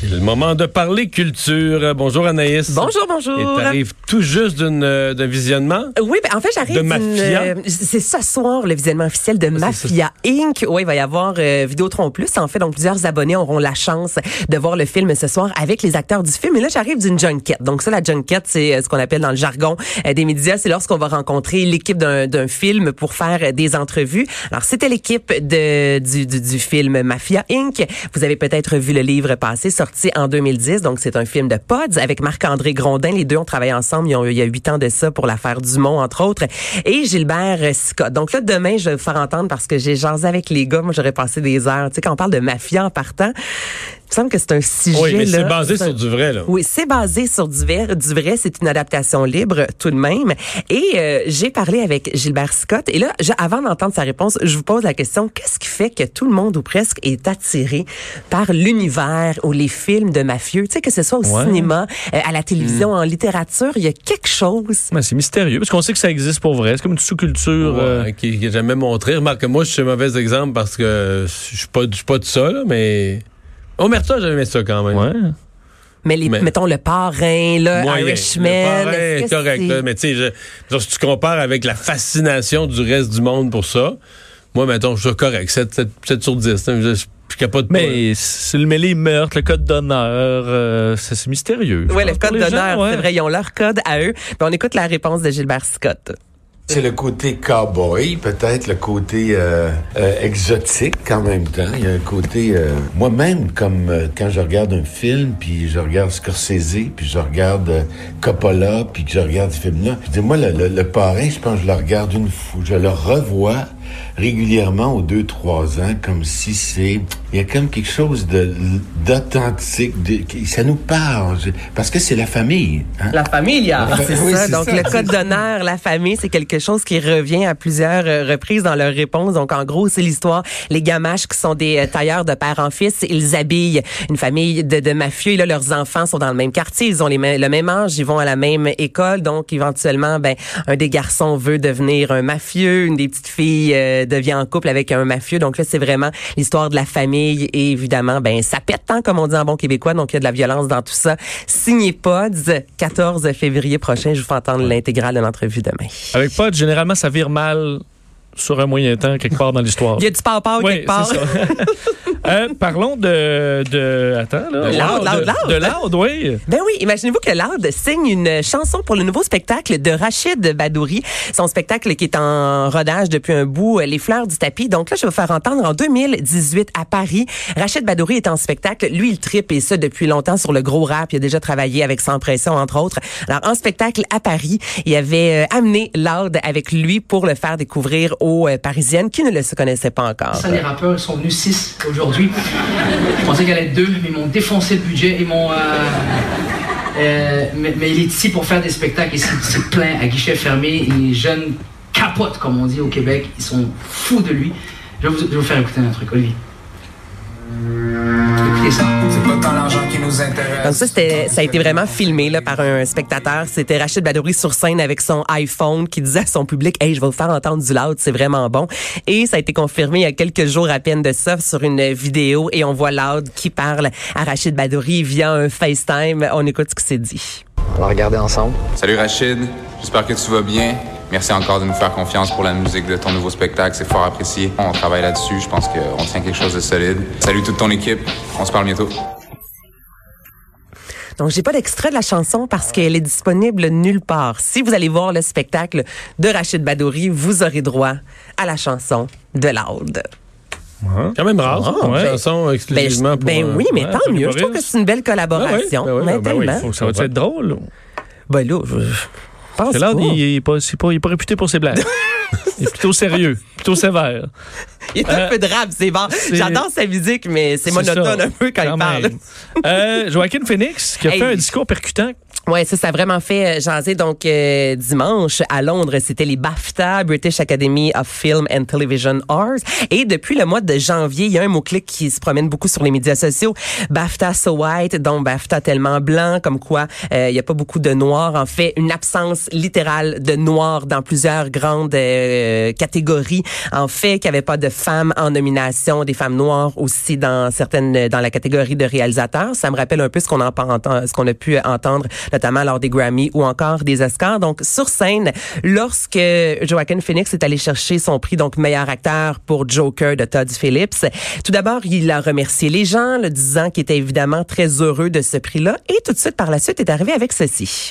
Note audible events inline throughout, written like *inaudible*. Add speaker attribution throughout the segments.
Speaker 1: C'est le moment de parler culture. Bonjour Anaïs.
Speaker 2: Bonjour, bonjour.
Speaker 1: Et t'arrives tout juste euh, d'un visionnement?
Speaker 2: Oui, ben en fait, j'arrive
Speaker 1: De Mafia?
Speaker 2: euh, c'est ce soir le visionnement officiel de Mafia Inc. Oui, il va y avoir euh, Vidéotron Plus. En fait, donc plusieurs abonnés auront la chance de voir le film ce soir avec les acteurs du film. Et là, j'arrive d'une junket. Donc ça, la junket, c'est euh, ce qu'on appelle dans le jargon euh, des médias. C'est lorsqu'on va rencontrer l'équipe d'un, film pour faire des entrevues. Alors, c'était l'équipe du, du, du film Mafia Inc. Vous avez peut-être vu le livre passé, en 2010. Donc, c'est un film de Pods avec Marc-André Grondin. Les deux ont travaillé ensemble. Il y a huit ans de ça pour l'affaire Dumont, entre autres. Et Gilbert Scott. Donc là, demain, je vais vous faire entendre parce que j'ai jasé avec les gars. Moi, j'aurais passé des heures. Tu sais, quand on parle de mafia en partant, il me semble que c'est un sujet.
Speaker 1: Oui, mais c'est basé sur du vrai, là.
Speaker 2: oui, c'est basé sur du vrai. Du vrai, c'est une adaptation libre tout de même. Et euh, j'ai parlé avec Gilbert Scott. Et là, je- avant d'entendre sa réponse, je vous pose la question qu'est-ce qui fait que tout le monde ou presque est attiré par l'univers ou les films de mafieux? Tu sais que ce soit au
Speaker 3: Ouais.
Speaker 2: cinéma, euh, à la télévision, en littérature, il y a quelque chose.
Speaker 3: Ben, c'est mystérieux parce qu'on sait que ça existe pour vrai. C'est comme une sous-culture. euh,
Speaker 1: qui n'est jamais montré. Remarque, moi, je suis un mauvais exemple parce que je suis pas, je suis pas de ça, là, mais. Omerta, j'avais aimé ça quand même.
Speaker 3: ouais.
Speaker 2: Mais, les,
Speaker 1: Mais-
Speaker 2: mettons le parrain, le
Speaker 1: Moyen.
Speaker 2: Irishman.
Speaker 1: Le parrain est correct, là, mais tu sais, si tu compares avec la fascination du reste du monde pour ça, moi, mettons, je suis correct. 7, 7, 7 sur 10. hein, je, je, capote.
Speaker 3: Mais c'est le mêlé meurtre, le code d'honneur, euh, c'est mystérieux.
Speaker 2: Oui, le code d'honneur,
Speaker 3: ouais.
Speaker 2: c'est vrai, ils ont leur code à eux. Puis on écoute la réponse de Gilbert Scott.
Speaker 4: C'est le côté cowboy, peut-être le côté euh, euh, exotique en même temps. Il y a un côté euh, moi-même comme euh, quand je regarde un film, puis je regarde Scorsese, puis je regarde Coppola, puis que je regarde ce film-là. Je dis moi le, le, parrain, je pense je le regarde une fois, je le revois régulièrement aux deux trois ans, comme si c'est il y a comme quelque chose de d'authentique, de, qui- ça nous parle parce que c'est la famille. Hein?
Speaker 5: La familia.
Speaker 4: La fa-
Speaker 2: C'est
Speaker 4: oui,
Speaker 2: ça. Donc,
Speaker 4: ça,
Speaker 2: le code d'honneur, la famille, c'est quelque chose qui revient à plusieurs euh, reprises dans leur réponse. Donc, en gros, c'est l'histoire. Les gamaches qui sont des euh, tailleurs de père en fils, ils habillent une famille de, de mafieux. Et là, leurs enfants sont dans le même quartier. Ils ont les, mêmes- le même âge. Ils vont à la même école. Donc, éventuellement, ben, un des garçons veut devenir un mafieux. Une des petites filles euh, devient en couple avec un mafieux. Donc là, c'est vraiment l'histoire de la famille. Et évidemment, ben, ça pète tant, comme on dit en bon québécois. Donc, il y a de la violence dans tout ça. Signé Pods, 14 février prochain. Je vous fais entendre l'intégrale de l'entrevue demain.
Speaker 3: Avec Pod, généralement, ça vire mal sur un moyen temps, quelque part dans l'histoire.
Speaker 2: Il y a du papa
Speaker 3: Oui,
Speaker 2: quelque part.
Speaker 3: ça. *laughs* Euh, parlons de, de. Attends, là.
Speaker 2: De Loud, Loud,
Speaker 3: de,
Speaker 2: Loud.
Speaker 3: de Loud, oui.
Speaker 2: Ben oui, imaginez-vous que Loud signe une chanson pour le nouveau spectacle de Rachid Badouri. Son spectacle qui est en rodage depuis un bout, euh, Les fleurs du tapis. Donc là, je vais vous faire entendre en 2018 à Paris. Rachid Badouri est en spectacle. Lui, il tripe et ça depuis longtemps sur le gros rap. Il a déjà travaillé avec Sans Pression, entre autres. Alors, en spectacle à Paris, il avait euh, amené Loud avec lui pour le faire découvrir aux euh, Parisiennes qui ne le se connaissaient pas encore.
Speaker 5: Ça, les rappeurs sont venus 6 aujourd'hui. Je pensais qu'elle allait être 2, mais ils m'ont défoncé le budget. Ils m'ont. euh, euh, mais, il est ici pour faire des spectacles et c'est c'est plein à guichet fermé. Les jeunes capotent, comme on dit au Québec. Ils sont fous de lui. Je vais vous, je vais vous faire écouter un truc, Olivier.
Speaker 2: Donc ça, c'était, ça a été vraiment filmé là, par un spectateur. C'était Rachid Badouri sur scène avec son iPhone qui disait à son public, « Hey, je vais vous faire entendre du loud, c'est vraiment bon. » Et ça a été confirmé il y a quelques jours à peine de ça sur une vidéo et on voit Loud qui parle à Rachid Badouri via un FaceTime. On écoute ce qui s'est dit.
Speaker 6: On va regarder ensemble.
Speaker 7: Salut Rachid, j'espère que tu vas bien. Merci encore de nous faire confiance pour la musique de ton nouveau spectacle, c'est fort apprécié. On travaille là-dessus, je pense qu'on tient quelque chose de solide. Salut toute ton équipe, on se parle bientôt.
Speaker 2: Donc, j'ai pas d'extrait de la chanson parce qu'elle est disponible nulle part. Si vous allez voir le spectacle de Rachid Badouri, vous aurez droit à la chanson de Loud.
Speaker 1: quand même rare,
Speaker 3: Ah, ouais.
Speaker 1: chanson
Speaker 2: Ben,
Speaker 1: exclusivement pour.
Speaker 2: ben
Speaker 1: euh,
Speaker 2: oui, mais
Speaker 3: ouais,
Speaker 2: tant mieux. Je trouve que c'est une belle collaboration.
Speaker 1: Ben oui, ben oui,
Speaker 2: mais
Speaker 1: ben oui,
Speaker 2: tellement.
Speaker 1: faut-
Speaker 3: Ça va être drôle.
Speaker 2: Ben là, je pense pas.
Speaker 3: il, il est pas, c'est pas, il est pas réputé pour ses blagues. il est plutôt sérieux, plutôt sévère. *laughs*
Speaker 2: Il est un
Speaker 3: Euh,
Speaker 2: peu de rap, c'est bon. J'adore sa musique, mais c'est monotone
Speaker 3: ça,
Speaker 2: un peu quand, il parle.
Speaker 3: Euh, Joaquin Phoenix, qui a
Speaker 2: Hey.
Speaker 3: fait un discours percutant
Speaker 2: Ouais, ça, ça a vraiment fait euh, jaser. Donc, euh, dimanche, à Londres, c'était les BAFTA, British Academy of Film and Television Arts. Et depuis le mois de janvier, il y a un mot-clic qui se promène beaucoup sur les médias sociaux. BAFTA so white, donc BAFTA tellement blanc, comme quoi euh, il n'y a pas beaucoup de noirs. En fait, une absence littérale de noirs dans plusieurs grandes euh, catégories. En fait, qu'il n'y avait pas de femmes en nomination, des femmes noires aussi dans certaines, dans la catégorie de réalisateurs. Ça me rappelle un peu ce qu'on ce qu'on a pu entendre notamment lors des Grammy ou encore des Oscars. Donc, sur scène, lorsque Joaquin Phoenix est allé chercher son prix, donc meilleur acteur pour Joker de Todd Phillips, tout d'abord, il a remercié les gens, le disant qu'il était évidemment très heureux de ce prix-là. Et tout de suite, par la suite, est arrivé avec ceci.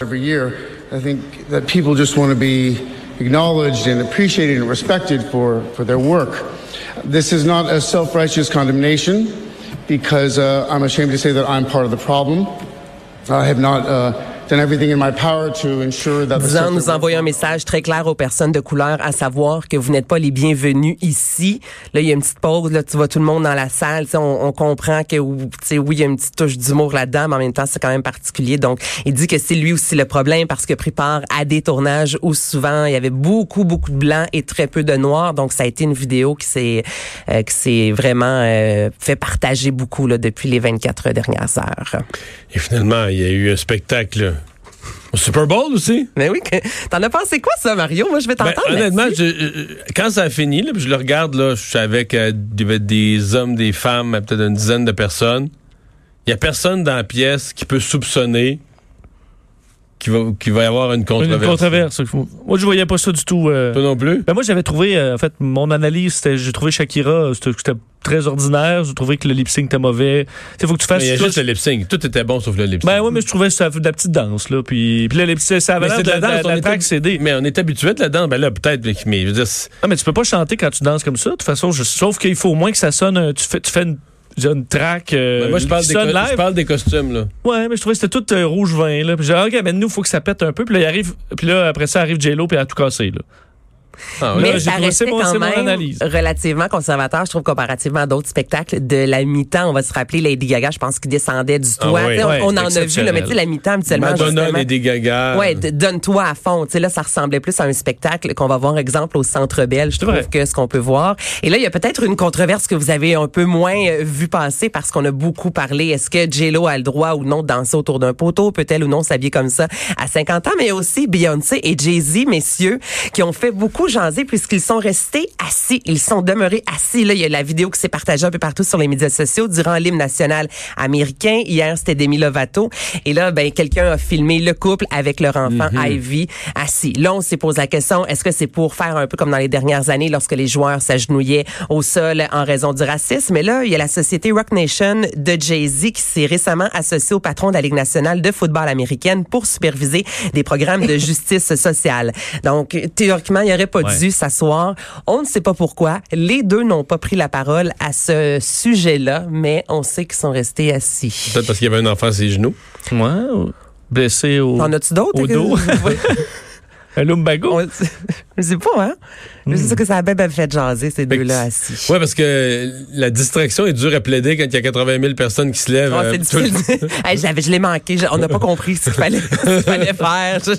Speaker 8: Done everything in my power to ensure that the
Speaker 2: Disant, nous envoyons un message très clair aux personnes de couleur à savoir que vous n'êtes pas les bienvenus ici. Là, il y a une petite pause, là, tu vois tout le monde dans la salle. Tu sais, On, on comprend que tu sais, oui, il y a une petite touche d'humour là-dedans, mais en même temps, c'est quand même particulier. Donc, il dit que c'est lui aussi le problème parce que pris part à des tournages où souvent il y avait beaucoup, beaucoup de blancs et très peu de noirs. Donc, ça a été une vidéo qui s'est euh, qui s'est vraiment euh, fait partager beaucoup là, depuis les 24 dernières heures.
Speaker 1: Et finalement, il y a eu un spectacle au Super Bowl aussi.
Speaker 2: Mais oui, que- t'en as pensé quoi ça, Mario? Moi, je vais
Speaker 1: Ben,
Speaker 2: t'entendre.
Speaker 1: honnêtement, je- euh, quand ça a fini, là, puis je le regarde, là, je suis avec euh, des, hommes, des femmes, peut-être une dizaine de personnes. Il y a personne dans la pièce qui peut soupçonner qu'il va, va y avoir une controverse.
Speaker 3: Une controverse. Moi, je voyais pas ça du tout. euh.
Speaker 1: Toi non plus?
Speaker 3: Ben moi, j'avais trouvé, euh, en fait, mon analyse, c'était, j'ai trouvé Shakira, c'était c'était très ordinaire. J'ai trouvé que le lip sync était mauvais. Il faut que tu fasses.
Speaker 1: Mais il y a
Speaker 3: toi,
Speaker 1: juste le lip sync. Tout était bon sauf le lip sync.
Speaker 3: Ben oui, mais je trouvais que c'était de la petite danse, là. Puis, puis là, les petits, ça avait l'air de,
Speaker 1: la danse,
Speaker 3: la
Speaker 1: hab-
Speaker 3: CD.
Speaker 1: Mais on est habitué de la danse. Ben là, peut-être, mais- je veux dire,
Speaker 3: Non, mais tu peux pas chanter quand tu danses comme ça. De toute façon, je- sauf qu'il faut au moins que ça sonne. Tu fais, tu fais une, une track. euh,
Speaker 1: ben moi, je parle, des je parle des costumes, là.
Speaker 3: Ouais, mais je trouvais que c'était tout euh, rouge vin. Là. Puis j'ai dit, OK, mais nous, il faut que ça pète un peu. Puis là, il arrive, puis là après ça arrive J-Lo, puis elle a tout cassé. Là.
Speaker 1: Ah, ouais.
Speaker 3: là,
Speaker 2: Mais
Speaker 3: j'ai
Speaker 2: ça restait quand même
Speaker 3: analyse.
Speaker 2: relativement conservateur, je trouve, comparativement à d'autres spectacles de la mi-temps. On va se rappeler Lady Gaga, je pense, qui descendait du toit.
Speaker 1: Ah
Speaker 2: sais, on-
Speaker 3: Ouais,
Speaker 2: on,
Speaker 3: c'est
Speaker 2: en a vu, là, mais tu sais, la mi-temps, habituellement,
Speaker 1: Madonna, Lady Gaga.
Speaker 2: Ouais, donne-toi à fond. Tu sais, là, ça ressemblait plus à un spectacle qu'on va voir, exemple, au Centre Bell, je trouve,
Speaker 3: vrai.
Speaker 2: que ce qu'on peut voir. Et là, il y a peut-être une controverse que vous avez un peu moins euh, vu passer parce qu'on a beaucoup parlé. Est-ce que J-Lo a le droit ou non de danser autour d'un poteau? Peut-elle ou non s'habiller comme ça à 50 ans? Mais aussi Beyoncé et Jay-Z, messieurs, qui ont fait beaucoup jaser puisqu'ils sont restés assis. Ils sont demeurés assis. Là, il y a la vidéo qui s'est partagée un peu partout sur les médias sociaux durant l'hymne national américain. Hier, c'était Demi Lovato. Et là, ben, quelqu'un a filmé le couple avec leur enfant Ivy assis. Là, on s'est posé la question, est-ce que c'est pour faire un peu comme dans les dernières années lorsque les joueurs s'agenouillaient au sol en raison du racisme? Mais là, il y a la société Rock Nation de Jay-Z qui s'est récemment associée au patron de la Ligue nationale de football américaine pour superviser des programmes de *laughs* justice sociale. Donc, théoriquement, il aurait pas
Speaker 3: Ouais.
Speaker 2: dû s'asseoir. On ne sait pas pourquoi. Les deux n'ont pas pris la parole à ce sujet-là, mais on sait qu'ils sont restés assis.
Speaker 1: Peut-être parce qu'il y avait un enfant à ses genoux.
Speaker 3: Ouais, ou- blessé au,
Speaker 2: En as-tu d'autres?
Speaker 3: au dos. *laughs* *laughs* un lumbago?
Speaker 2: On- Je sais pas, hein? Je sais que ça a bien fait jaser, ces deux-là assis.
Speaker 1: Ouais, parce que la distriction est dure à plaider quand il y a 80 000 personnes qui se lèvent. Euh,
Speaker 2: c'est difficile. *laughs* Hey, je l'ai manqué. Je- on n'a pas compris ce qu'il fallait, faire. *laughs* Tu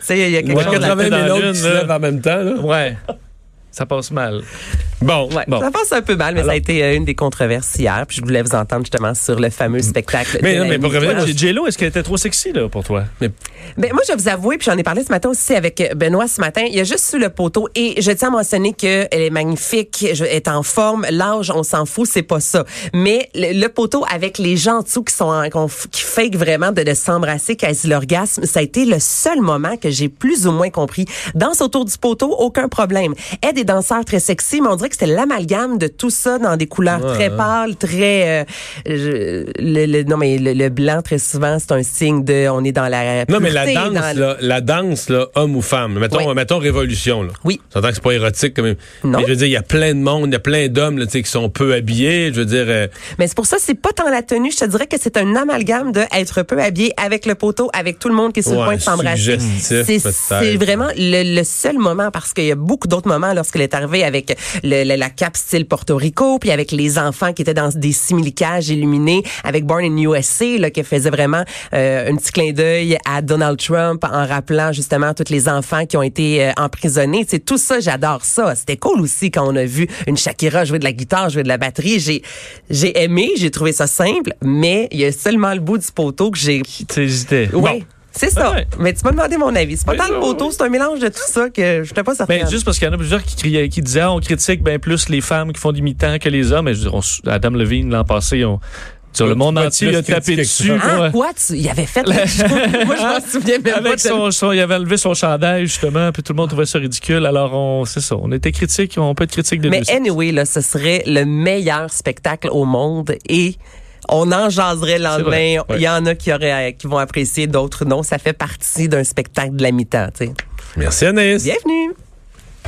Speaker 2: sais, il y a quelque
Speaker 1: Ouais,
Speaker 2: chose.
Speaker 1: 80
Speaker 3: dans
Speaker 1: 000
Speaker 3: la
Speaker 1: autres qui se lèvent en même temps. Là.
Speaker 3: Ouais. Ça passe mal.
Speaker 1: Bon.
Speaker 2: Ouais,
Speaker 3: Bon.
Speaker 2: Ça passe un peu mal, mais ça a été euh, une des controverses hier. Puis je voulais vous entendre justement sur le fameux spectacle.
Speaker 1: Mais
Speaker 2: de
Speaker 1: non, mais pour revenir
Speaker 3: J- J-Lo, est-ce qu'elle était trop sexy là, pour toi?
Speaker 2: Ben, moi, je vais vous avouer, puis j'en ai parlé ce matin aussi avec Benoît ce matin. Il y a juste sur le poteau et je tiens à mentionner qu'elle est magnifique, elle est en forme. L'âge, on s'en fout, c'est pas ça. Mais le, le poteau avec les gens en dessous qui sont en- qui fake vraiment de, de s'embrasser quasi l'orgasme, ça a été le seul moment que j'ai plus ou moins compris. Danse autour du poteau, aucun problème. Elle des danseurs très sexy, mais on dirait que c'était l'amalgame de tout ça dans des couleurs très pâles, très euh, je- le, le- non mais le, le blanc très souvent c'est un signe de on est dans la
Speaker 1: Non, mais la
Speaker 2: pureté,
Speaker 1: danse,
Speaker 2: dans
Speaker 1: là, la danse, là, homme ou femme, mettons,
Speaker 2: Oui.
Speaker 1: mettons révolution. Là.
Speaker 2: Oui.
Speaker 1: Ça que c'est pas érotique quand même.
Speaker 2: Non.
Speaker 1: Mais je veux dire, il y a plein de monde, il y a plein d'hommes là, tu sais, qui sont peu habillés. Je veux dire, euh,
Speaker 2: Mais c'est pour ça, c'est pas tant la tenue. Je te dirais que c'est un amalgame de être peu habillé avec le poteau, avec tout le monde qui est sur le point de s'embrasser. C'est vraiment le, le seul moment parce qu'il y a beaucoup d'autres moments lorsqu'elle est arrivée avec le, le- la, style Porto Rico, puis avec les enfants qui étaient dans des simili-cages illuminés, avec Born in USA, là, qui faisait vraiment euh, un petit clin d'œil à Donald Trump en rappelant justement tous les enfants qui ont été euh, emprisonnés. C'est tout ça, j'adore ça. C'était cool aussi quand on a vu une Shakira jouer de la guitare, jouer de la batterie. J'ai j'ai aimé, j'ai trouvé ça simple, mais il y a seulement le bout du poteau que j'ai
Speaker 3: T'hésitais.
Speaker 2: oui,
Speaker 3: Bon.
Speaker 2: C'est ça.
Speaker 3: Ouais.
Speaker 2: Mais tu m'as demandé mon avis. C'est pas
Speaker 3: Oui,
Speaker 2: tant le
Speaker 3: oui,
Speaker 2: poteau, c'est un mélange de tout ça que je n'étais pas certaine.
Speaker 3: Ben, juste parce qu'il y en a plusieurs qui, criaient- qui disaient ah, on critique ben plus les femmes qui font du mi-temps que les hommes. Mais je veux dire, on- Adam Levine l'an passé, on, sur le monde entier il a tapé dessus.
Speaker 2: ah,
Speaker 3: ouais.
Speaker 2: quoi? Tu, il avait fait la *laughs* chose. Moi, je m'en souviens même
Speaker 3: Avec
Speaker 2: pas.
Speaker 3: son, son- il avait enlevé son chandail justement, puis tout le monde trouvait ça ridicule. Alors on, c'est ça, on était critique, on peut être critique de
Speaker 2: Mais anyway, là, ce serait le meilleur spectacle au monde et on en jaserait le
Speaker 3: vrai,
Speaker 2: lendemain.
Speaker 3: ouais.
Speaker 2: Il y en a qui, auraient, qui vont apprécier, d'autres non. Ça fait partie d'un spectacle de la mi-temps.
Speaker 1: Merci, Anaïs.
Speaker 2: Bienvenue!